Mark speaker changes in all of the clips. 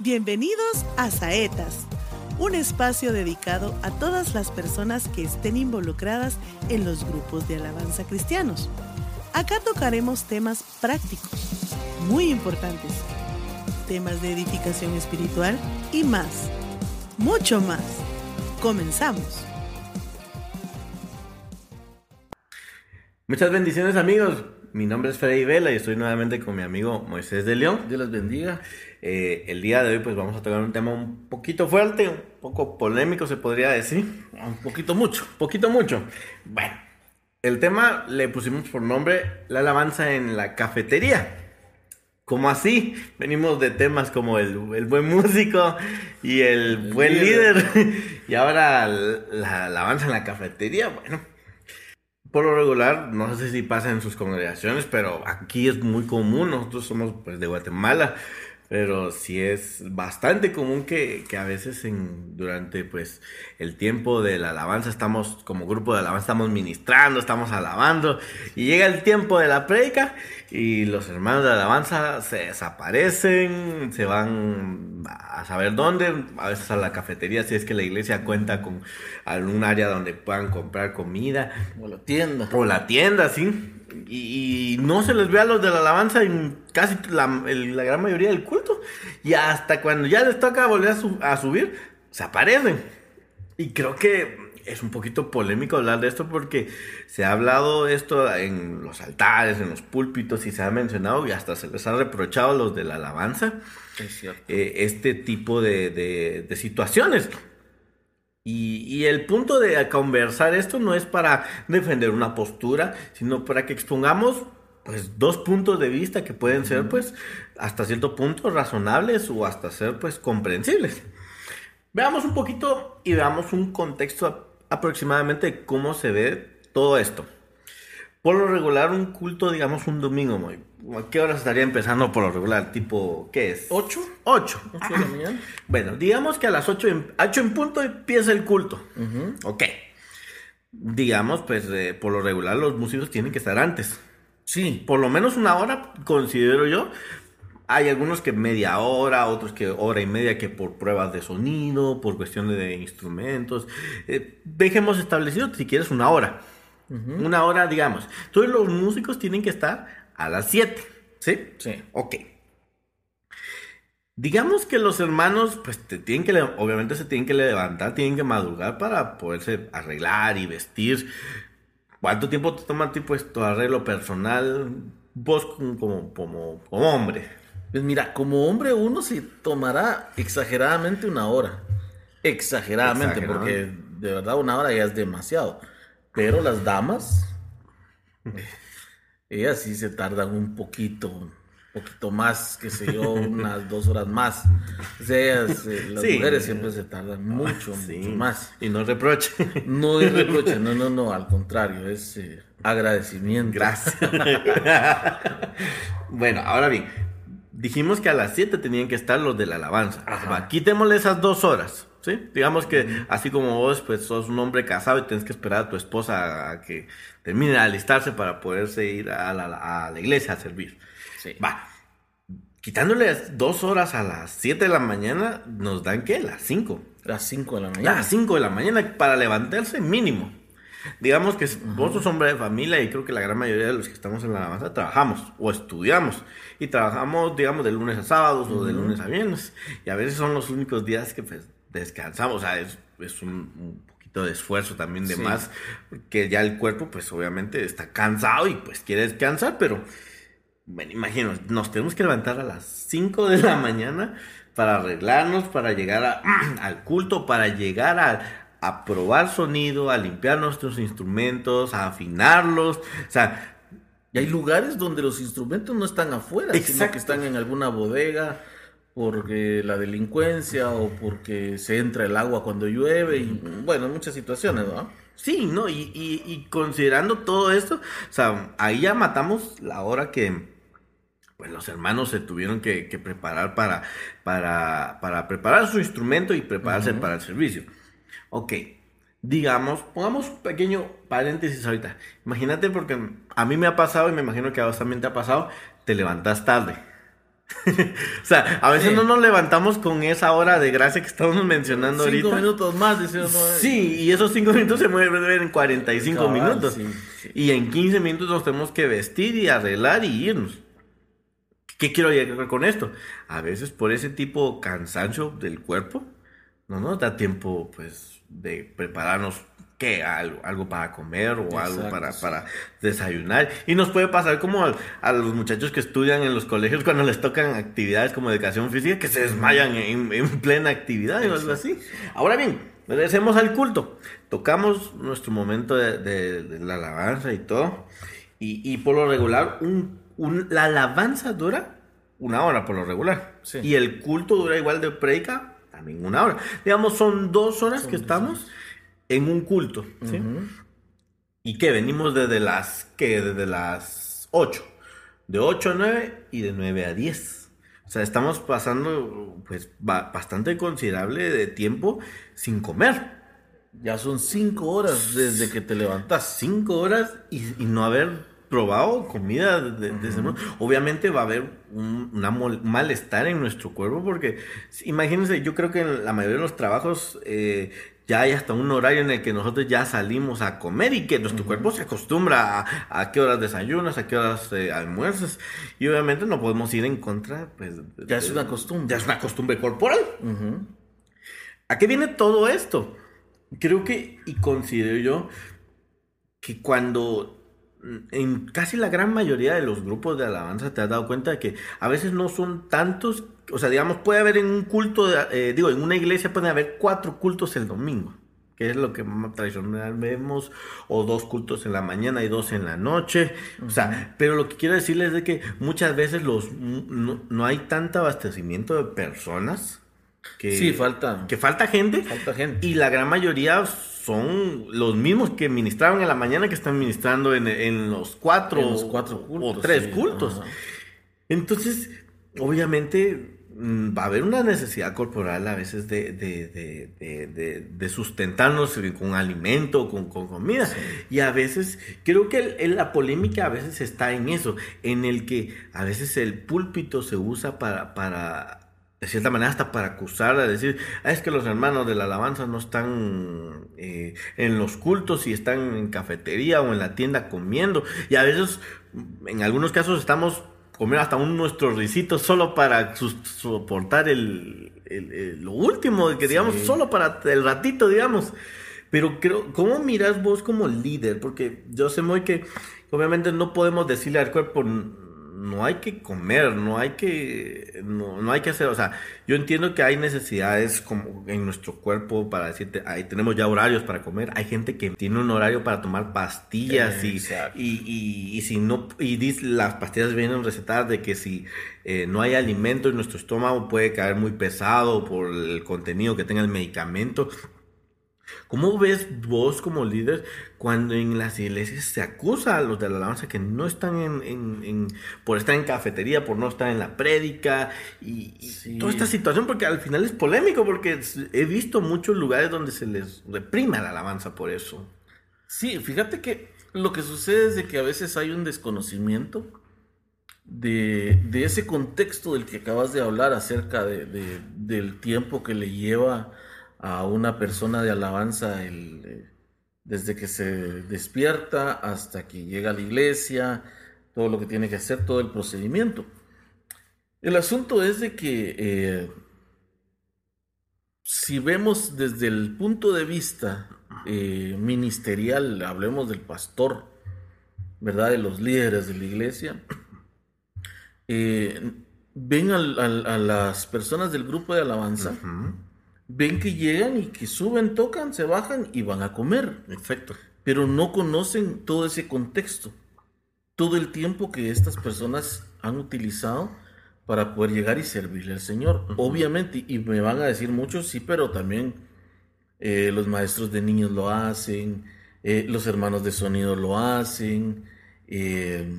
Speaker 1: Bienvenidos a Saetas, un espacio dedicado a todas las personas que estén involucradas en los grupos de alabanza cristianos. Acá tocaremos temas prácticos, muy importantes, temas de edificación espiritual y más, mucho más. Comenzamos.
Speaker 2: Muchas bendiciones amigos. Mi nombre es Freddy Vela y estoy nuevamente con mi amigo Moisés de León.
Speaker 3: Dios los bendiga.
Speaker 2: Eh, el día de hoy pues vamos a tocar un tema un poquito fuerte, un poco polémico se podría decir.
Speaker 3: Un poquito mucho.
Speaker 2: Poquito mucho. Bueno, el tema le pusimos por nombre la alabanza en la cafetería. Como así, venimos de temas como el, el buen músico y el,
Speaker 3: El
Speaker 2: buen
Speaker 3: líder.
Speaker 2: líder. y ahora la alabanza en la cafetería. Bueno, por lo regular, no sé si pasa en sus congregaciones, pero aquí es muy común. Nosotros somos pues, de Guatemala, pero sí es bastante común que, que a veces en, durante pues, el tiempo de la alabanza estamos, como grupo de alabanza, estamos ministrando, estamos alabando, y llega el tiempo de la prédica y los hermanos de alabanza se desaparecen, se van a saber dónde, a veces a la cafetería, si es que la iglesia cuenta con algún área donde puedan comprar comida.
Speaker 3: O la tienda.
Speaker 2: O la tienda, sí. Y, y no se les ve a los de la alabanza en casi la, el- la gran mayoría del culto. Y hasta cuando ya les toca volver a, su- a subir, se aparecen. Y creo que es un poquito polémico hablar de esto porque se ha hablado esto en los altares, en los púlpitos y se ha mencionado y hasta se les ha reprochado a los de la alabanza
Speaker 3: Es
Speaker 2: eh, este tipo de, de- de situaciones. Y, y el punto de conversar esto no es para defender una postura, sino para que expongamos pues dos puntos de vista que pueden ser pues hasta cierto punto razonables o hasta ser pues comprensibles. Veamos un poquito y veamos un contexto aproximadamente de cómo se ve todo esto. Por lo regular, un culto, digamos, un domingo, Moy, ¿a qué horas estaría empezando por lo regular? Tipo, ¿qué es?
Speaker 3: ¿Ocho?
Speaker 2: 8.
Speaker 3: ¿Ocho de la mañana?
Speaker 2: Bueno, digamos que a las 8 en, 8 en punto empieza el culto. Ok. Digamos, pues eh, por lo regular los músicos tienen que estar antes.
Speaker 3: Sí.
Speaker 2: Por lo menos una hora, considero yo. Hay algunos que media hora, otros que hora y media que por pruebas de sonido, por cuestiones de instrumentos. Eh, dejemos establecido si quieres una hora. Una hora, digamos. Entonces los músicos tienen que estar a las 7. ¿Sí?
Speaker 3: Sí.
Speaker 2: Ok. Digamos que los hermanos, pues te tienen que, obviamente se tienen que levantar, tienen que madrugar para poderse arreglar y vestir. ¿Cuánto tiempo te toma a ti, pues, tu arreglo personal? Vos como, como, como, hombre.
Speaker 3: Pues mira, como hombre uno se tomará exageradamente una hora. Exageradamente, porque de verdad una hora ya es demasiado. Pero las damas, ellas sí se tardan un poquito, un poquito más, qué sé yo, unas dos horas más. O sea, ellas, eh, las
Speaker 2: Sí.
Speaker 3: mujeres siempre se tardan mucho,
Speaker 2: Sí.
Speaker 3: mucho más.
Speaker 2: Y no reproche.
Speaker 3: No es reproche, no, no, no, al contrario, es eh, agradecimiento.
Speaker 2: Gracias. bueno, ahora bien, dijimos que a las 7 tenían que estar los de la alabanza.
Speaker 3: Ajá.
Speaker 2: Quitémosle esas dos horas. ¿Sí? Digamos que así como vos, pues sos un hombre casado y tienes que esperar a tu esposa a que termine de alistarse para poderse ir a la, a la iglesia a servir.
Speaker 3: Sí.
Speaker 2: Va. Quitándole dos horas a las 7 de la mañana, nos dan ¿qué? Las 5.
Speaker 3: Las 5 de la mañana.
Speaker 2: Las 5 de la mañana para levantarse mínimo. Digamos que vos sos hombre de familia y creo que la gran mayoría de los que estamos en la alabanza trabajamos o estudiamos. Y trabajamos, digamos, de lunes a sábados o de lunes a viernes. Y a veces son los únicos días que pues, descansamos. O sea, es, es un, un poquito de esfuerzo también de
Speaker 3: Sí.
Speaker 2: más. Que ya el cuerpo, pues obviamente está cansado y pues quiere descansar, pero... Bueno, imagino, nos tenemos que levantar a las 5 de la mañana para arreglarnos, para llegar a- al culto, para llegar a, a probar sonido, a limpiar nuestros instrumentos, a afinarlos. O sea,
Speaker 3: Y hay lugares donde los instrumentos no están afuera, sino que están en alguna bodega porque la delincuencia o porque se entra el agua cuando llueve y bueno, muchas situaciones, ¿no?
Speaker 2: sí, ¿no? Y, y- y considerando todo esto, o sea, ahí ya matamos la hora que pues los hermanos se tuvieron que, que preparar para, para, para preparar su instrumento y prepararse para el servicio. Ok, digamos, pongamos un pequeño paréntesis ahorita. Imagínate porque a mí me ha pasado y me imagino que a vos también te ha pasado, te levantas tarde. o sea, a veces
Speaker 3: Sí.
Speaker 2: no nos levantamos con esa hora de gracia que estamos mencionando
Speaker 3: Cinco
Speaker 2: ahorita.
Speaker 3: minutos más, dice uno.
Speaker 2: Sí, y esos cinco minutos se mueven en 45
Speaker 3: Cabal,
Speaker 2: minutos.
Speaker 3: sí, sí.
Speaker 2: Y en 15 minutos nos tenemos que vestir y arreglar y irnos. ¿Qué quiero llegar con esto? A veces por ese tipo cansancio del cuerpo, no nos da tiempo pues de prepararnos ¿qué? algo, algo para comer o algo para,
Speaker 3: sí.
Speaker 2: para desayunar. Y nos puede pasar como a, a los muchachos que estudian en los colegios cuando les tocan actividades como educación física que se desmayan en, en plena actividad o algo así. Ahora bien, regresemos al culto. Tocamos nuestro momento de, de- de la alabanza y todo. Y, y por lo regular, un, un- la alabanza dura una hora por lo regular.
Speaker 3: Sí.
Speaker 2: Y el culto dura igual de predica también una hora. Digamos, son dos horas que estamos en un culto. ¿sí? ¿Y qué? Venimos desde las, ¿qué? Desde las 8. De 8 a 9 y de 9 a 10. O sea, estamos pasando pues ba- bastante considerable de tiempo sin comer.
Speaker 3: Ya son cinco horas desde que te levantas.
Speaker 2: 5 horas y, y no haber probado comida de, de ese modo. Obviamente va a haber un una mol- malestar en nuestro cuerpo porque imagínense, yo creo que en la mayoría de los trabajos eh, ya hay hasta un horario en el que nosotros ya salimos a comer y que nuestro cuerpo se acostumbra a, a qué horas desayunas, a qué horas eh, almuerzas y obviamente no podemos ir en contra pues de-
Speaker 3: Ya es una costumbre.
Speaker 2: ya es una costumbre corporal. ¿A qué viene todo esto? Creo que, y considero yo, que cuando en casi la gran mayoría de los grupos de alabanza te has dado cuenta de que a veces no son tantos, o sea, digamos, puede haber en un culto, de- eh, digo, en una iglesia pueden haber cuatro cultos el domingo, que es lo que más tradicional vemos, o dos cultos en la mañana y dos en la noche, o sea, pero lo que quiero decirles es de que muchas veces los, no, no hay tanto abastecimiento de personas. Que,
Speaker 3: Sí, falta.
Speaker 2: que falta gente
Speaker 3: Falta gente.
Speaker 2: y la gran mayoría son los mismos que ministraron en la mañana que están ministrando en, en los cuatro,
Speaker 3: En los cuatro cultos,
Speaker 2: o tres
Speaker 3: sí,
Speaker 2: cultos.
Speaker 3: ajá.
Speaker 2: Entonces, obviamente mm, va a haber una necesidad corporal a veces de, de, de, sustentarnos con alimento, con, con comida. Y a veces, creo que el- la polémica a veces está en eso, en el que a veces el púlpito se usa para, para de cierta manera hasta para acusar, a decir, "Ah, es que los hermanos de la alabanza no están eh, en los cultos y están en cafetería o en la tienda comiendo. Y a veces, en algunos casos, estamos comiendo hasta un nuestro risito solo para soportar el, el- el- lo último, que digamos,
Speaker 3: Sí.
Speaker 2: solo para el ratito, digamos. Pero creo, ¿cómo miras vos como líder? Porque yo sé muy que obviamente no podemos decirle al cuerpo, no hay que comer, no hay que, no, no hay que hacer, o sea, yo entiendo que hay necesidades como en nuestro cuerpo para decirte, ahí tenemos ya horarios para comer, hay gente que tiene un horario para tomar pastillas y, y, y, y si no, y dice, las pastillas vienen recetadas de que si eh, no hay alimento en nuestro estómago puede caer muy pesado por el contenido que tenga el medicamento. ¿Cómo ves vos como líder cuando en las iglesias se acusa a los de la alabanza que no están en, en- en- por estar en cafetería, por no estar en la prédica y, y
Speaker 3: Sí.
Speaker 2: toda esta situación? Porque al final es polémico porque he visto muchos lugares donde se les reprime la alabanza por eso.
Speaker 3: Sí, fíjate que lo que sucede es de que a veces hay un desconocimiento de, de ese contexto del que acabas de hablar acerca de- de- del tiempo que le lleva a una persona de alabanza el, eh, desde que se despierta hasta que llega a la iglesia, todo lo que tiene que hacer, todo el procedimiento. El asunto es de que eh, si vemos desde el punto de vista eh, ministerial, hablemos del pastor, ¿verdad? De los líderes de la iglesia, eh, ven a las personas del grupo de alabanza. Ven que llegan y que suben, tocan, se bajan y van a comer,
Speaker 2: Perfecto.
Speaker 3: pero no conocen todo ese contexto, todo el tiempo que estas personas han utilizado para poder llegar y servirle al Señor. Obviamente, y me van a decir muchos, sí, pero también eh, los maestros de niños lo hacen, eh, los hermanos de sonido lo hacen, eh,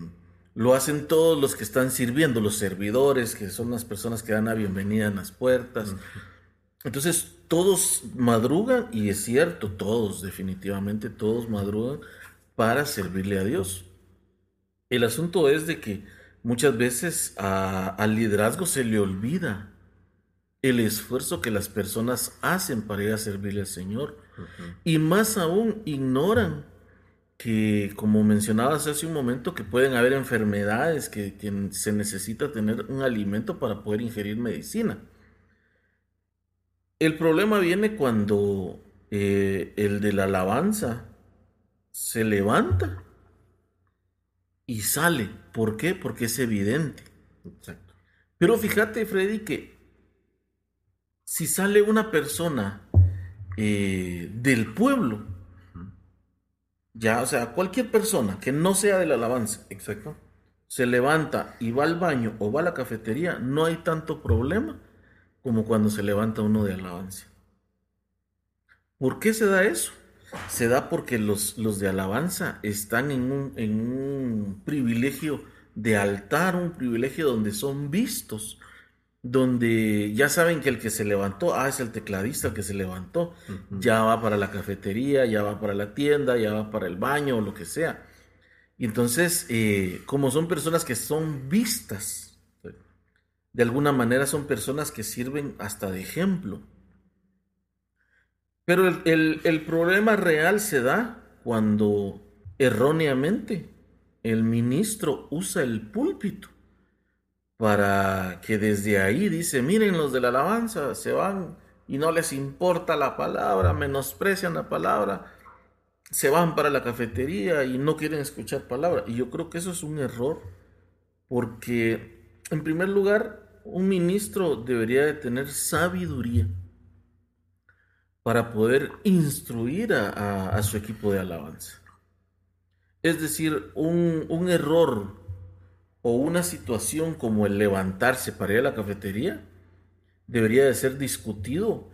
Speaker 3: lo hacen todos los que están sirviendo, los servidores, que son las personas que dan la bienvenida en las puertas. Entonces, todos madrugan, y es cierto, todos, definitivamente, todos madrugan para servirle a Dios. El asunto es de que muchas veces al liderazgo se le olvida el esfuerzo que las personas hacen para ir a servirle al Señor. Y más aún ignoran que, como mencionabas hace un momento, que pueden haber enfermedades, que, se necesita tener un alimento para poder ingerir medicina. El problema viene cuando eh, el de la alabanza se levanta y sale. ¿Por qué? Porque es evidente. Exacto. Pero fíjate, Freddy, que si sale una persona eh, del pueblo, ya, o sea, cualquier persona que no sea de la alabanza, exacto, se levanta y va al baño o va a la cafetería, no hay tanto problema como cuando se levanta uno de alabanza. ¿Por qué se da eso? Se da porque los, los de alabanza están en un, en un privilegio de altar, un privilegio donde son vistos, donde ya saben que el que se levantó, ah, es el tecladista el que se levantó, ya va para la cafetería, ya va para la tienda, ya va para el baño o lo que sea. Y entonces, eh, como son personas que son vistas, de alguna manera son personas que sirven hasta de ejemplo. Pero el, el problema real se da cuando erróneamente el ministro usa el púlpito para que desde ahí dice, miren los de la alabanza, se van y no les importa la palabra, menosprecian la palabra, se van para la cafetería y no quieren escuchar palabra. Y yo creo que eso es un error, porque en primer lugar, un ministro debería de tener sabiduría para poder instruir a, su equipo de alabanza. Es decir, un, un error o una situación como el levantarse para ir a la cafetería debería de ser discutido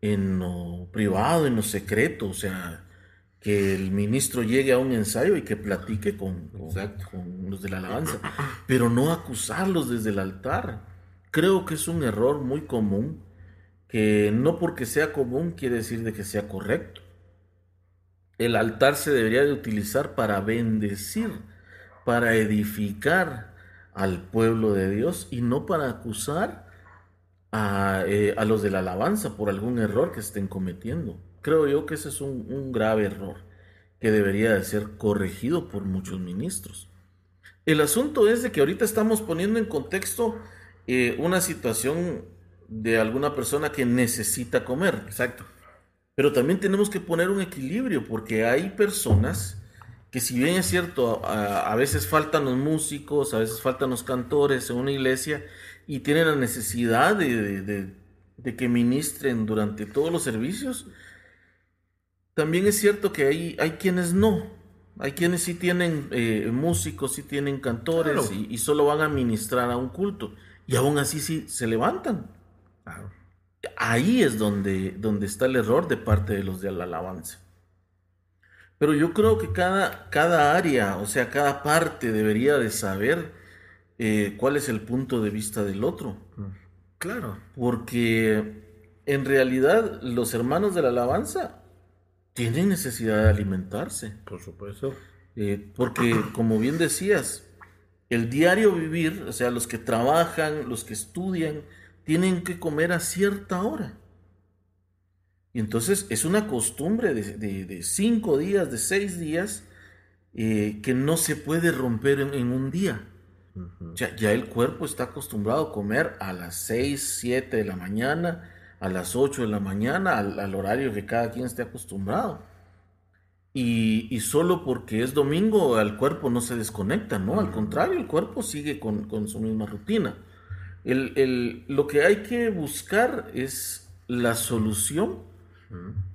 Speaker 3: en lo privado, en lo secreto, o sea, que el ministro llegue a un ensayo y que platique con, con, los de la alabanza, pero no acusarlos desde el altar. Creo que es un error muy común, que no porque sea común quiere decir de que sea correcto. El altar se debería de utilizar para bendecir, para edificar al pueblo de Dios y no para acusar a, eh, los de la alabanza por algún error que estén cometiendo. Creo yo que ese es un, grave error que debería de ser corregido por muchos ministros. El asunto es de que ahorita estamos poniendo en contexto eh, una situación de alguna persona que necesita comer. Exacto. Pero también tenemos que poner un equilibrio porque hay personas que si bien es cierto, a, veces faltan los músicos, a veces faltan los cantores en una iglesia y tienen la necesidad de, que ministren durante todos los servicios, también es cierto que hay, hay quienes no. Hay quienes sí tienen eh, músicos, sí tienen cantores y, solo van a ministrar a un culto. Y aún así sí se levantan. Ahí es donde, donde está el error de parte de los de la alabanza. Pero yo creo que cada, cada área, o sea, cada parte debería de saber eh, cuál es el punto de vista del otro. Claro. Porque en realidad los hermanos de la alabanza tienen necesidad de alimentarse.
Speaker 2: Por supuesto.
Speaker 3: Eh, porque, como bien decías, el diario vivir, o sea, los que trabajan, los que estudian, tienen que comer a cierta hora. Y entonces es una costumbre de, cinco días, de seis días, eh, que no se puede romper en, un día. Ya, el cuerpo está acostumbrado a comer a las seis, siete de la mañana, a las ocho de la mañana, al, horario que cada quien esté acostumbrado. Y, solo porque es domingo el cuerpo no se desconecta, ¿no? Al contrario, el cuerpo sigue con, su misma rutina. lo que hay que buscar es la solución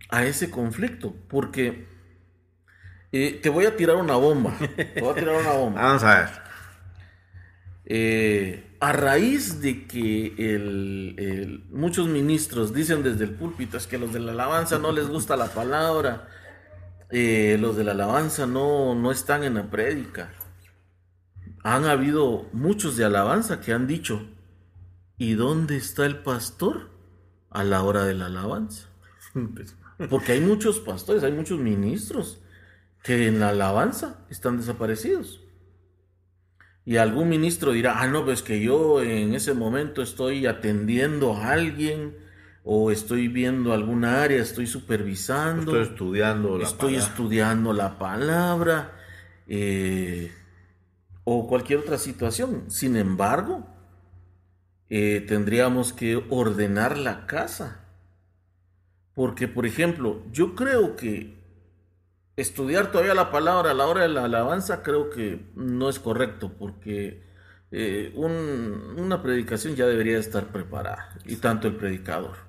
Speaker 3: a ese conflicto, porque eh, te voy a tirar una bomba. Te voy a tirar una bomba.
Speaker 2: Vamos a ver.
Speaker 3: Eh, a raíz de que muchos ministros dicen desde el púlpito es que los de la alabanza no les gusta la palabra, eh, los de la alabanza no, no están en la prédica. Han habido muchos de alabanza que han dicho, ¿y dónde está el pastor a la hora de la alabanza? Porque hay muchos pastores, hay muchos ministros que en la alabanza están desaparecidos. Y algún ministro dirá, ah, no, pues que yo en ese momento estoy atendiendo a alguien o estoy viendo alguna área, estoy supervisando.
Speaker 2: Estoy estudiando la
Speaker 3: Estoy estudiando la palabra. Eh, o cualquier otra situación. Sin embargo, eh, tendríamos que ordenar la casa. Porque, por ejemplo, yo creo que estudiar todavía la palabra a la hora de la alabanza creo que no es correcto, porque eh, una predicación ya debería estar preparada, y tanto el predicador.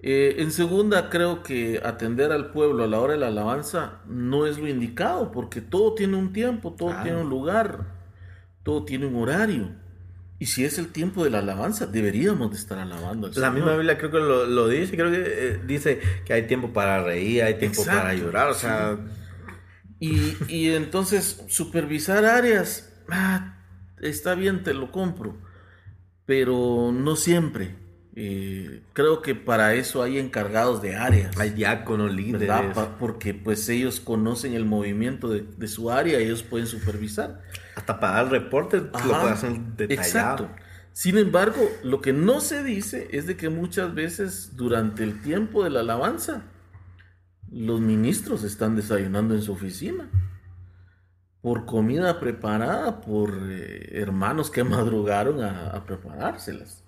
Speaker 3: Eh, en segunda, creo que atender al pueblo a la hora de la alabanza no es lo indicado, porque todo tiene un tiempo, todo tiene un lugar, todo tiene un horario. Y si es el tiempo de la alabanza, deberíamos de estar alabando.
Speaker 2: la misma Biblia creo que lo, dice, creo que eh, dice que hay tiempo para reír, hay tiempo para llorar, o sea...
Speaker 3: Y, entonces supervisar áreas, ah, está bien, te lo compro, pero no siempre. Eh, creo que para eso hay encargados de áreas.
Speaker 2: Hay diáconos, líderes.
Speaker 3: Porque pues ellos conocen el movimiento de, su área, ellos pueden supervisar.
Speaker 2: Hasta para dar reportes lo pueden hacer detallado. Exacto.
Speaker 3: Sin embargo, lo que no se dice es de que muchas veces durante el tiempo de la alabanza, los ministros están desayunando en su oficina por comida preparada por eh, hermanos que madrugaron a preparárselas.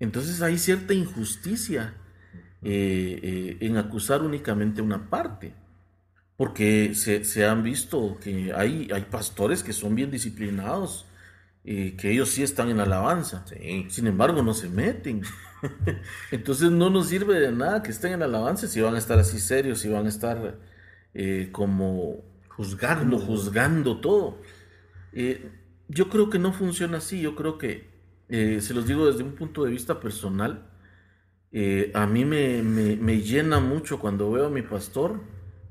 Speaker 3: Entonces hay cierta injusticia eh, eh, en acusar únicamente una parte, porque se, han visto que hay, hay, pastores que son bien disciplinados, eh, que ellos sí están en alabanza, sin embargo no se meten. Entonces no nos sirve de nada que estén en alabanza si van a estar así serios, si van a estar como juzgando, juzgando todo. yo creo que no funciona así, yo creo que eh, se los digo desde un punto de vista personal, eh, a mí me, llena mucho cuando veo a mi pastor,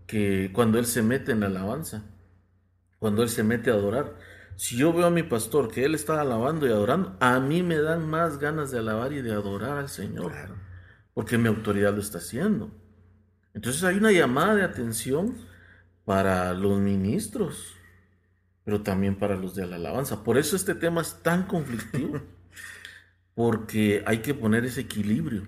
Speaker 3: que cuando él se mete en la alabanza, cuando él se mete a adorar. Si yo veo a mi pastor que él está alabando y adorando, a mí me dan más ganas de alabar y de adorar al Señor, porque mi autoridad lo está haciendo. Entonces hay una llamada de atención para los ministros, pero también para los de la alabanza. Por eso este tema es tan conflictivo. porque hay que poner ese equilibrio.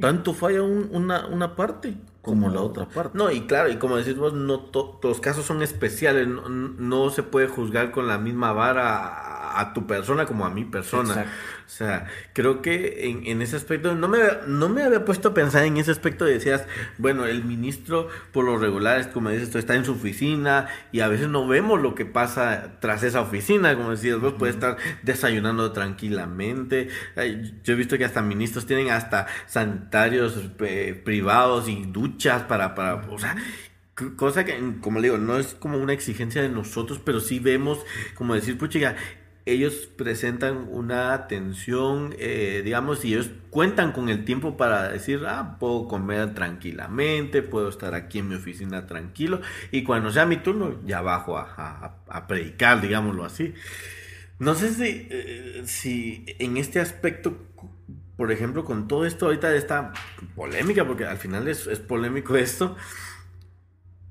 Speaker 3: Tanto falla una, parte como la otra parte.
Speaker 2: No, y claro, y como decimos, no todos los casos son especiales, no, se puede juzgar con la misma vara a, tu persona como a mi persona. O sea, creo que en, en, ese aspecto, no me, no me había puesto a pensar en ese aspecto, decías, bueno, el ministro por lo regular, es como dices, está en su oficina y a veces no vemos lo que pasa tras esa oficina, como decías, vos puedes estar desayunando tranquilamente. Yo he visto que hasta ministros tienen hasta sanitarios eh, privados y duchas para, para, o sea, cosa que, como le digo, no es como una exigencia de nosotros, pero sí vemos, como decir, puchiga, ellos presentan una atención, eh, digamos, y ellos cuentan con el tiempo para decir, ah, puedo comer tranquilamente, puedo estar aquí en mi oficina tranquilo, y cuando sea mi turno, ya bajo a, predicar, digámoslo así. No sé si, eh, si en este aspecto, por ejemplo, con todo esto ahorita de esta polémica, porque al final es, es polémico esto,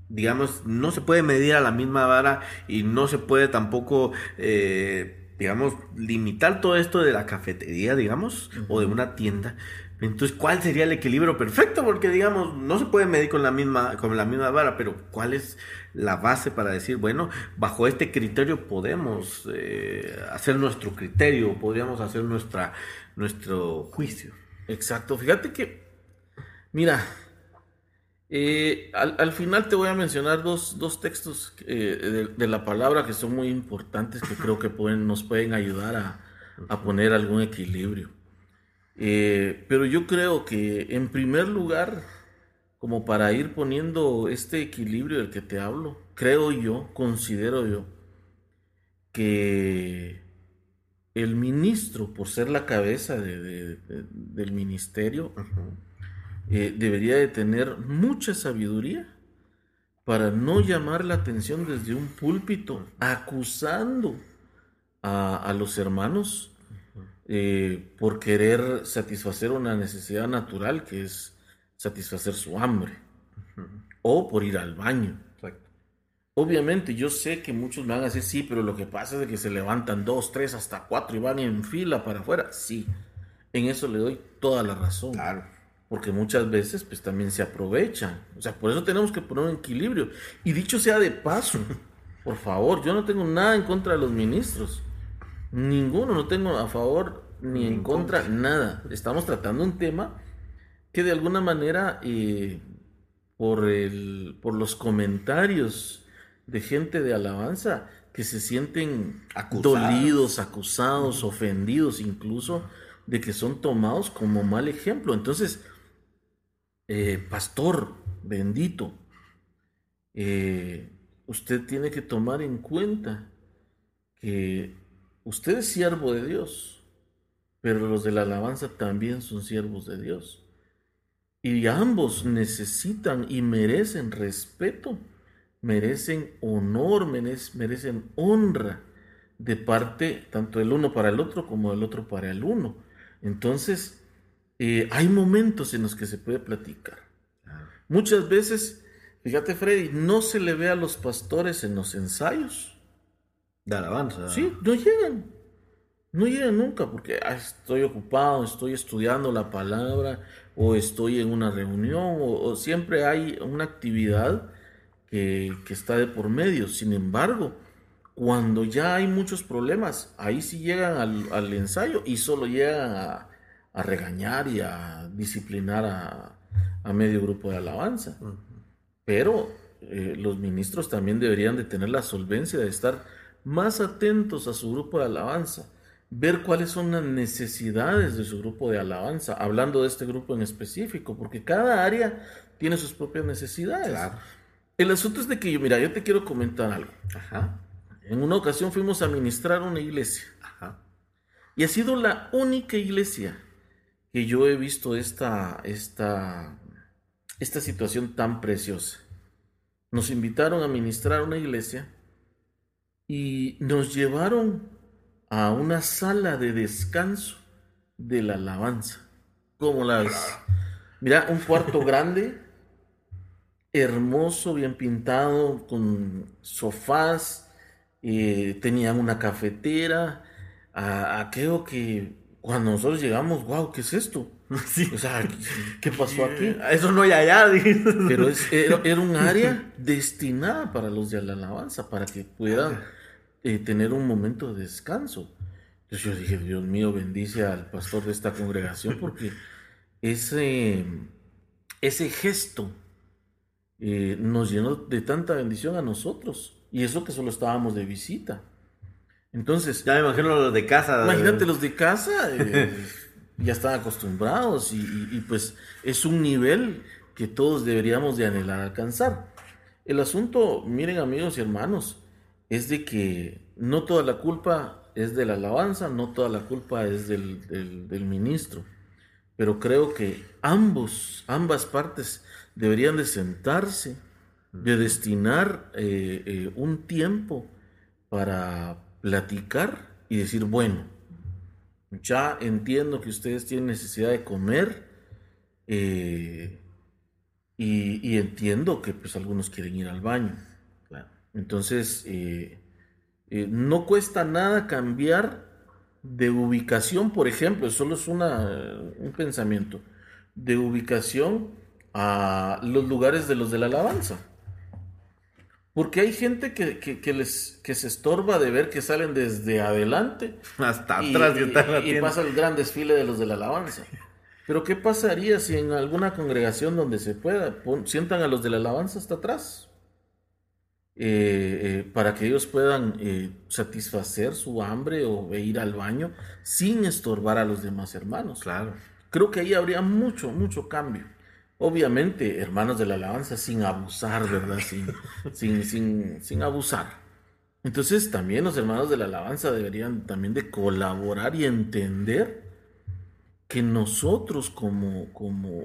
Speaker 2: digamos, no se puede medir a la misma vara y no se puede tampoco... Eh, digamos, limitar todo esto de la cafetería, digamos, o de una tienda. Entonces, ¿cuál sería el equilibrio perfecto? Porque, digamos, no se puede medir con la misma, con la misma vara, pero ¿cuál es la base para decir, bueno, bajo este criterio podemos eh, hacer nuestro criterio, podríamos hacer nuestra, nuestro juicio?
Speaker 3: Exacto. Fíjate que, mira, eh, al, final te voy a mencionar dos, textos eh, de, la palabra que son muy importantes, que creo que pueden, nos pueden ayudar a, poner algún equilibrio. Eh, pero yo creo que en primer lugar, como para ir poniendo este equilibrio del que te hablo, creo yo, considero yo, que el ministro, por ser la cabeza del ministerio, eh, debería de tener mucha sabiduría para no llamar la atención desde un púlpito acusando a, los hermanos eh, por querer satisfacer una necesidad natural que es satisfacer su hambre o por ir al baño. Obviamente, yo sé que muchos me van a decir, sí, pero lo que pasa es que se levantan dos, tres, hasta cuatro y van en fila para afuera. Sí, en eso le doy toda la razón.
Speaker 2: Claro.
Speaker 3: Porque muchas veces, pues también se aprovechan. O sea, por eso tenemos que poner un equilibrio. Y dicho sea de paso, por favor, yo no tengo nada en contra de los ministros. Ninguno, no tengo a favor ni en contra, nada. Estamos tratando un tema que de alguna manera, eh, por, el, por los comentarios de gente de alabanza que se sienten dolidos, acusados, ofendidos incluso, de que son tomados como mal ejemplo. Entonces, eh, pastor bendito, eh, usted tiene que tomar en cuenta que usted es siervo de Dios, pero los de la alabanza también son siervos de Dios. Y ambos necesitan y merecen respeto merecen honor, merecen honra de parte tanto del uno para el otro como del otro para el uno. Entonces, eh, hay momentos en los que se puede platicar. Muchas veces, fíjate Freddy, no se le ve a los pastores en los ensayos.
Speaker 2: De alabanza.
Speaker 3: Sí, no llegan. No llegan nunca porque estoy ocupado, estoy estudiando la palabra o estoy en una reunión o siempre hay una actividad que, está de por medio. Sin embargo, cuando ya hay muchos problemas, ahí sí llegan al, ensayo y solo llegan a, regañar y a disciplinar a, medio grupo de alabanza. Pero eh, los ministros también deberían de tener la solvencia de estar más atentos a su grupo de alabanza, ver cuáles son las necesidades de su grupo de alabanza, hablando de este grupo en específico, porque cada área tiene sus propias necesidades. Claro. El asunto es de que, mira, yo te quiero comentar algo. Ajá. En una ocasión fuimos a ministrar una iglesia. Ajá. Y ha sido la única iglesia que yo he visto esta, esta, esta situación tan preciosa. Nos invitaron a ministrar una iglesia y nos llevaron a una sala de descanso de la alabanza. ¿Cómo la ves? Mira, un cuarto grande hermoso, bien pintado, con sofás, eh, tenían una cafetera. creo que cuando nosotros llegamos, wow, ¿qué es esto? O sea, ¿qué, pasó aquí?
Speaker 2: Eso no hay allá.
Speaker 3: Pero era, un área destinada para los de la alabanza, para que puedan eh, tener un momento de descanso. Entonces yo dije, Dios mío, bendice al pastor de esta congregación, porque ese, ese gesto eh, nos llenó de tanta bendición a nosotros. Y eso que solo estábamos de visita. Entonces.
Speaker 2: Ya me imagino los de casa.
Speaker 3: Imagínate los de casa. Eh, ya están acostumbrados y, pues es un nivel que todos deberíamos de anhelar alcanzar. El asunto, miren amigos y hermanos, es de que no toda la culpa es de la alabanza, no toda la culpa es del, del ministro, pero creo que ambos, ambas partes deberían de sentarse, de destinar eh, eh, un tiempo para platicar y decir, bueno, ya entiendo que ustedes tienen necesidad de comer eh, y, entiendo que pues algunos quieren ir al baño. Entonces, no cuesta nada cambiar de ubicación, por ejemplo, solo es una, un pensamiento, de ubicación a los lugares de los de la alabanza. Porque hay gente que, les, que se estorba de ver que salen desde adelante
Speaker 2: hasta atrás
Speaker 3: y, pasa el gran desfile de los de la alabanza. Pero ¿qué pasaría si en alguna congregación donde se pueda sientan a los de la alabanza hasta atrás? Eh, eh, para que ellos puedan eh, satisfacer su hambre o ir al baño sin estorbar a los demás hermanos.
Speaker 2: Claro.
Speaker 3: Creo que ahí habría mucho, mucho cambio. Obviamente, hermanos de la alabanza, sin abusar, ¿verdad? Sin, sin, sin, abusar. Entonces, también los hermanos de la alabanza deberían también de colaborar y entender que nosotros como, como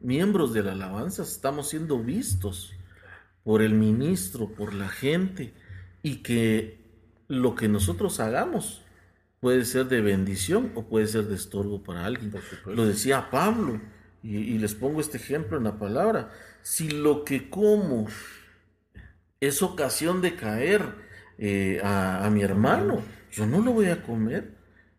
Speaker 3: miembros de la alabanza estamos siendo vistos por el ministro, por la gente, y que lo que nosotros hagamos puede ser de bendición o puede ser de estorbo para alguien. Lo decía Pablo y, les pongo este ejemplo en la palabra. Si lo que como es ocasión de caer eh, a, mi hermano, yo no lo voy a comer.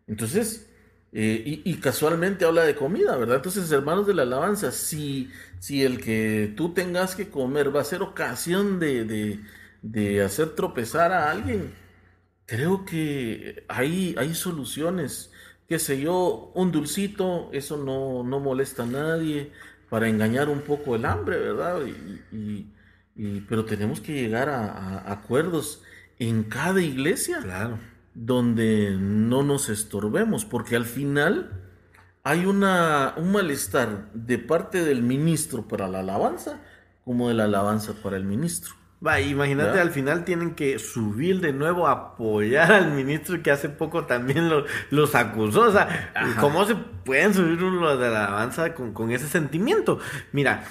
Speaker 3: Entonces, eh, y, casualmente habla de comida, ¿verdad? Entonces, hermanos de la alabanza, si, si el que tú tengas que comer va a ser ocasión de, de, hacer tropezar a alguien, creo que hay, hay soluciones. Qué sé yo, un dulcito, eso no, no molesta a nadie para engañar un poco el hambre, ¿verdad? Y, pero tenemos que llegar a, acuerdos en cada iglesia.
Speaker 2: Claro.
Speaker 3: Donde no nos estorbemos, porque al final hay una, un malestar de parte del ministro para la alabanza como de la alabanza para el ministro.
Speaker 2: Va, imagínate, al final tienen que subir de nuevo a apoyar al ministro que hace poco también los acusó. O sea, ¿cómo se pueden subir los de la alabanza con, con ese sentimiento? Mira,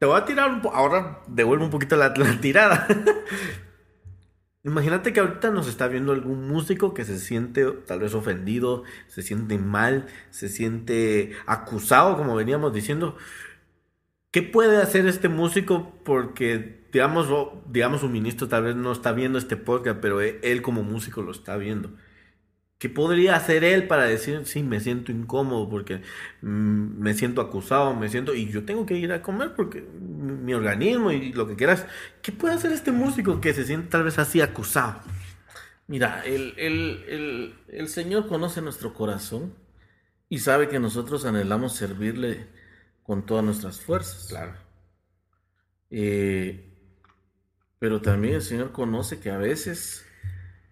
Speaker 2: te voy a tirar, ahora devuelvo un poquito la, tirada. Imagínate que ahorita nos está viendo algún músico que se siente tal vez ofendido, se siente mal, se siente acusado, como veníamos diciendo. ¿Qué puede hacer este músico? Porque, digamos, digamos, un ministro tal vez no está viendo este podcast, pero él como músico lo está viendo. ¿Qué podría hacer él para decir, sí, me siento incómodo porque mm, me siento acusado, me siento, y yo tengo que ir a comer porque mi organismo y lo que quieras. ¿Qué puede hacer este músico que se siente tal vez así acusado?
Speaker 3: Mira, el, el Señor conoce nuestro corazón y sabe que nosotros anhelamos servirle con todas nuestras fuerzas.
Speaker 2: Claro.
Speaker 3: Eh, pero también el Señor conoce que a veces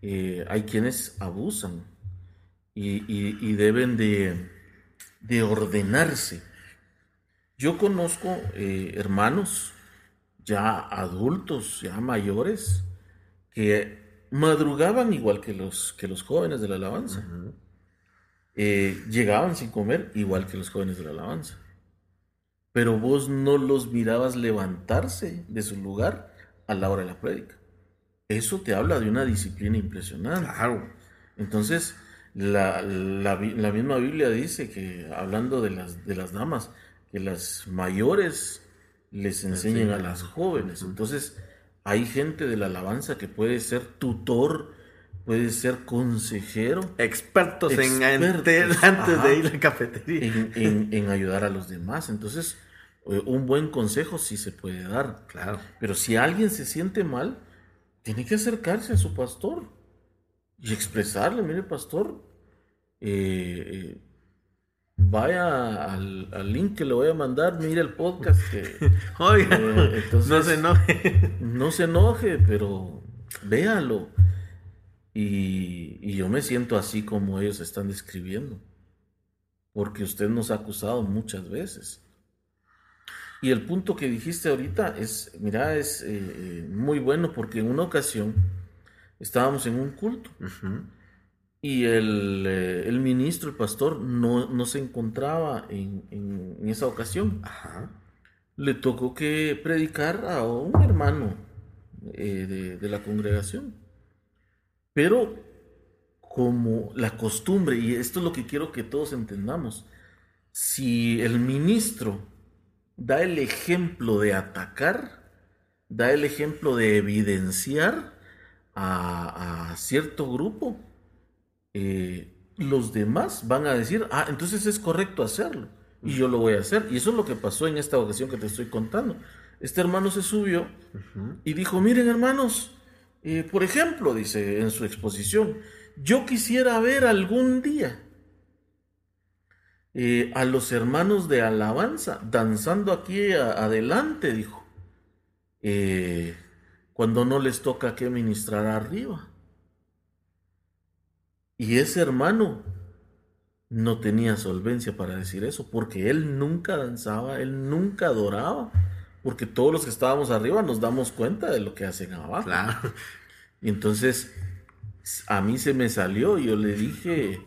Speaker 3: eh, hay quienes abusan y, deben de, ordenarse. Yo conozco eh, hermanos ya adultos, ya mayores, que madrugaban igual que los, que los jóvenes de la alabanza. Eh, llegaban sin comer igual que los jóvenes de la alabanza. Pero vos no los mirabas levantarse de su lugar a la hora de la prédica. Eso te habla de una disciplina impresionante.
Speaker 2: Claro.
Speaker 3: Entonces, la, la, misma Biblia dice que, hablando de las, de las damas, que las mayores les enseñen a las jóvenes. Entonces, hay gente de la alabanza que puede ser tutor, puede ser consejero.
Speaker 2: Expertos, en antes, de ir a la cafetería.
Speaker 3: En, en, ayudar a los demás. Entonces, un buen consejo sí se puede dar.
Speaker 2: Claro.
Speaker 3: Pero si alguien se siente mal, tiene que acercarse a su pastor y expresarle, mire pastor, eh, eh, vaya al, link que le voy a mandar, mire el podcast. Que,
Speaker 2: Oiga, eh, no se enoje.
Speaker 3: No se enoje, pero véalo. Y, y, yo me siento así como ellos están describiendo. Porque usted nos ha acusado muchas veces. Y el punto que dijiste ahorita es, mira, es muy bueno porque en una ocasión estábamos en un culto. Y eh, el, ministro, el pastor, no, se encontraba en, esa ocasión. Le tocó que predicar a un hermano eh, de, la congregación. Pero como la costumbre, y esto es lo que quiero que todos entendamos, si el ministro da el ejemplo de atacar, da el ejemplo de evidenciar a cierto grupo, eh, los demás van a decir, ah, entonces es correcto hacerlo. Y yo lo voy a hacer. Y eso es lo que pasó en esta ocasión que te estoy contando. Este hermano se subió y dijo, miren hermanos, eh, por ejemplo, dice en su exposición, yo quisiera ver algún día eh, a los hermanos de alabanza danzando aquí adelante, dijo, cuando no les toca que ministrar arriba. Y ese hermano no tenía solvencia para decir eso, porque él nunca danzaba, él nunca adoraba, porque todos los que estábamos arriba nos damos cuenta de lo que hacen abajo.
Speaker 2: Claro.
Speaker 3: Y entonces a mí se me salió, y yo le dije,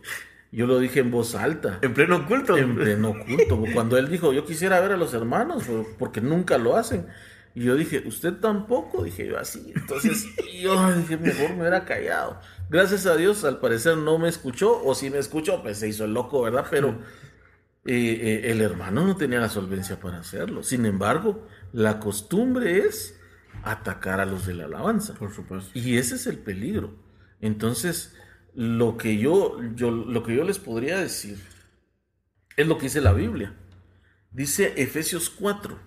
Speaker 3: yo lo dije en voz alta.
Speaker 2: En pleno culto.
Speaker 3: En pleno culto. Cuando él dijo, yo quisiera ver a los hermanos, porque nunca lo hacen. Y yo dije, ¿usted tampoco? Dije yo así. Entonces yo dije, mejor me hubiera callado. Gracias a Dios, al parecer no me escuchó, o si me escuchó, pues se hizo el loco, ¿verdad? Pero eh, eh, el hermano no tenía la solvencia para hacerlo. Sin embargo, la costumbre es atacar a los de la alabanza.
Speaker 2: Por supuesto.
Speaker 3: Y ese es el peligro. Entonces, lo que yo, yo, lo que yo les podría decir es lo que dice la Biblia. Dice Efesios 4,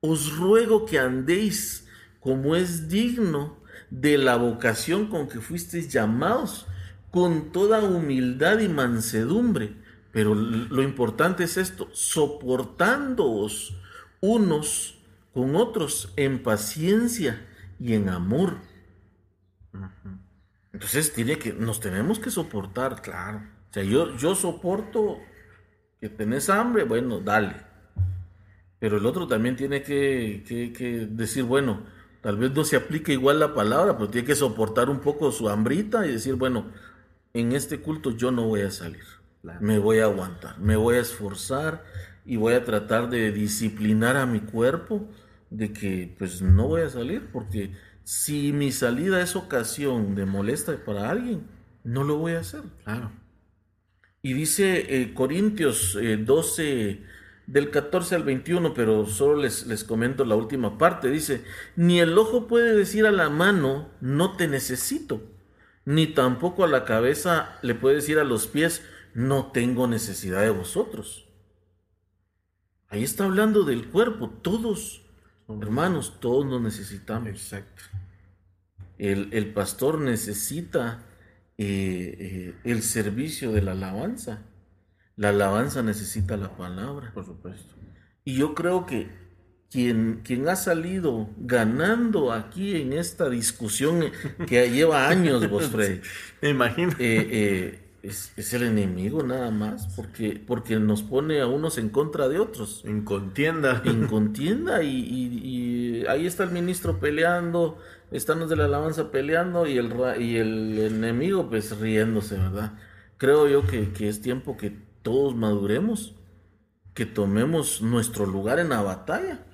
Speaker 3: os ruego que andéis como es digno de la vocación con que fuisteis llamados, con toda humildad y mansedumbre. Pero lo importante es esto, soportándoos unos con otros en paciencia y en amor. Entonces tiene que, nos tenemos que soportar, claro. O sea, yo, yo soporto que tenés hambre, bueno, dale. Pero el otro también tiene que, que, decir, bueno, tal vez no se aplique igual la palabra, pero tiene que soportar un poco su hambrita y decir, bueno, en este culto yo no voy a salir. Me voy a aguantar, me voy a esforzar y voy a tratar de disciplinar a mi cuerpo de que pues no voy a salir porque si mi salida es ocasión de molesta para alguien, no lo voy a hacer. Claro. Y dice eh, Corintios 12, eh, del 14 al 21, pero solo les, les comento la última parte. Dice, ni el ojo puede decir a la mano, no te necesito, ni tampoco a la cabeza le puede decir a los pies, no tengo necesidad de vosotros. Ahí está hablando del cuerpo, todos, hermanos, todos nos necesitamos.
Speaker 2: Exacto.
Speaker 3: El, pastor necesita eh, eh, el servicio de la alabanza. La alabanza necesita la palabra.
Speaker 2: Por supuesto.
Speaker 3: Y yo creo que quien, quien ha salido ganando aquí en esta discusión que lleva años, vos, Freddy.
Speaker 2: Me imagino.
Speaker 3: Eh, es, el enemigo nada más, porque, porque nos pone a unos en contra de otros.
Speaker 2: En contienda.
Speaker 3: En contienda y, ahí está el ministro peleando, están los de la alabanza peleando y el, y el enemigo pues riéndose, ¿verdad? Creo yo que, que es tiempo que todos maduremos, que tomemos nuestro lugar en la batalla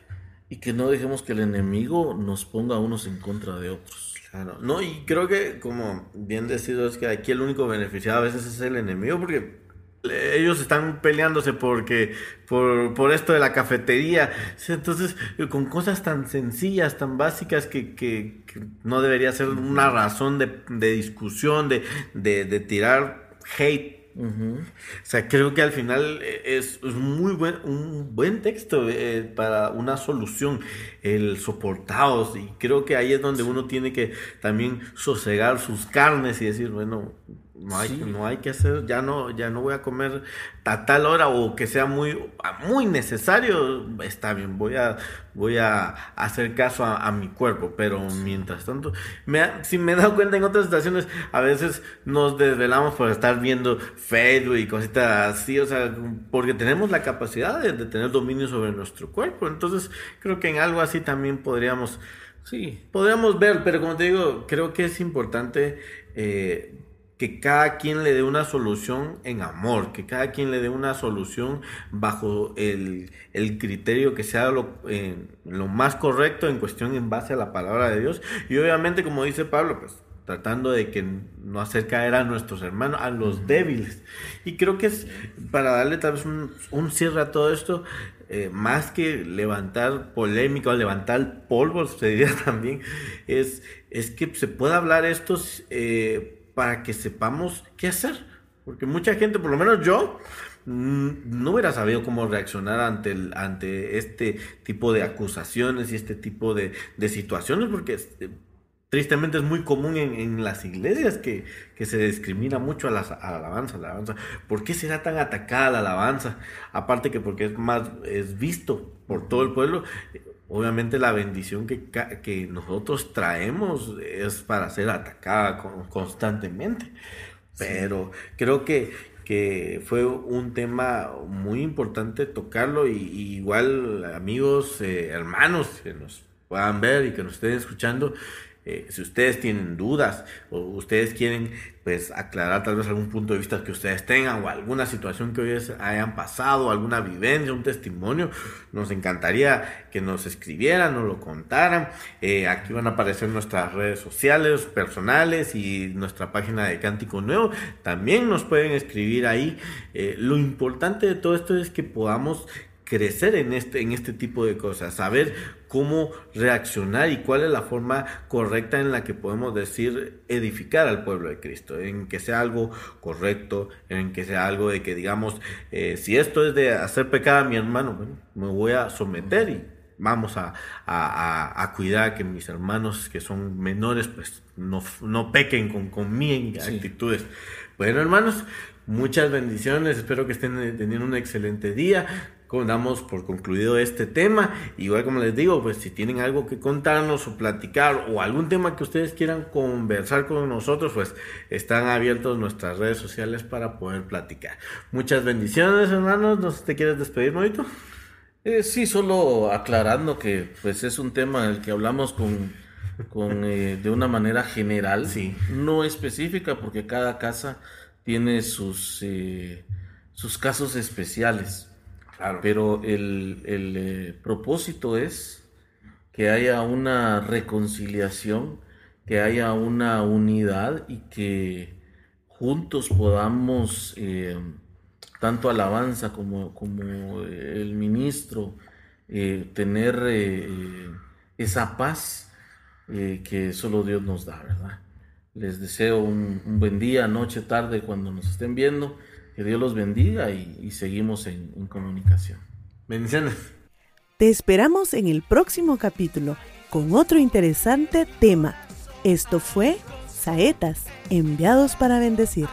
Speaker 3: y que no dejemos que el enemigo nos ponga unos en contra de otros.
Speaker 2: Claro, no, y creo que, como bien decido, es que aquí el único beneficiado a veces es el enemigo, porque ellos están peleándose porque por, por esto de la cafetería. Entonces, con cosas tan sencillas, tan básicas que, que, no debería ser una razón de, de discusión, de, de, de tirar hate o sea, creo que al final eh, es, muy buen, un buen texto eh, para una solución, el soportados. Y creo que ahí es donde uno tiene que también sosegar sus carnes y decir, bueno, no hay, no hay que hacer, ya no, ya no voy a comer a tal hora o que sea muy, muy necesario, está bien, voy a, voy a hacer caso a, mi cuerpo, pero mientras tanto, me, si me he dado cuenta en otras situaciones, a veces nos desvelamos por estar viendo Facebook y cositas así, o sea, porque tenemos la capacidad de, tener dominio sobre nuestro cuerpo, entonces creo que en algo así también podríamos, sí, podríamos ver, pero como te digo, creo que es importante eh, que cada quien le dé una solución en amor, que cada quien le dé una solución bajo el, criterio que sea lo, lo, más correcto en cuestión en base a la palabra de Dios. Y obviamente, como dice Pablo, pues tratando de que no hacer caer a nuestros hermanos, a los débiles. Y creo que es para darle tal vez un, cierre a todo esto, eh, más que levantar polémica o levantar polvo, se diría también, es, es que se pueda hablar estos... Eh, para que sepamos qué hacer. Porque mucha gente, por lo menos yo, mm, no hubiera sabido cómo reaccionar ante, el, ante este tipo de acusaciones y este tipo de, situaciones, porque eh, tristemente es muy común en, las iglesias que, se discrimina mucho a la, alabanza, la alabanza. ¿Por qué será tan atacada la alabanza? Aparte que porque es más, es visto por todo el pueblo. Obviamente la bendición que, que nosotros traemos es para ser atacada constantemente. Pero creo que, que fue un tema muy importante tocarlo y, igual amigos, eh, hermanos que nos puedan ver y que nos estén escuchando, eh, si ustedes tienen dudas o ustedes quieren pues aclarar tal vez algún punto de vista que ustedes tengan o alguna situación que hoy hayan pasado, alguna vivencia, un testimonio, nos encantaría que nos escribieran, nos lo contaran. Eh, aquí van a aparecer nuestras redes sociales personales y nuestra página de Cántico Nuevo. También nos pueden escribir ahí. Eh, lo importante de todo esto es que podamos crecer en este, en este tipo de cosas, saber cómo reaccionar y cuál es la forma correcta en la que podemos decir edificar al pueblo de Cristo, en que sea algo correcto, en que sea algo de que digamos, eh, si esto es de hacer pecado a mi hermano, bueno, me voy a someter y vamos a, a, cuidar que mis hermanos que son menores pues no, no pequen con, con mis actitudes. Bueno hermanos, muchas bendiciones, espero que estén teniendo un excelente día damos por concluido este tema. Igual como les digo, pues si tienen algo que contarnos o platicar o algún tema que ustedes quieran conversar con nosotros, pues están abiertos nuestras redes sociales para poder platicar. Muchas bendiciones, hermanos. ¿No te quieres despedir, Moito?
Speaker 3: Eh, sí, solo aclarando que pues es un tema del que hablamos con, con eh, de una manera general,
Speaker 2: sí.
Speaker 3: no específica, porque cada casa tiene sus, eh, sus casos especiales. Pero el, eh, propósito es que haya una reconciliación, que haya una unidad y que juntos podamos, eh, tanto alabanza como, como el ministro, eh, tener esa paz que solo Dios nos da, ¿verdad? Les deseo un buen día, noche, tarde, cuando nos estén viendo que Dios los bendiga y, seguimos en, en comunicación.
Speaker 2: Bendiciones.
Speaker 1: Te esperamos en el próximo capítulo con otro interesante tema. Esto fue Saetas, enviados para bendecir.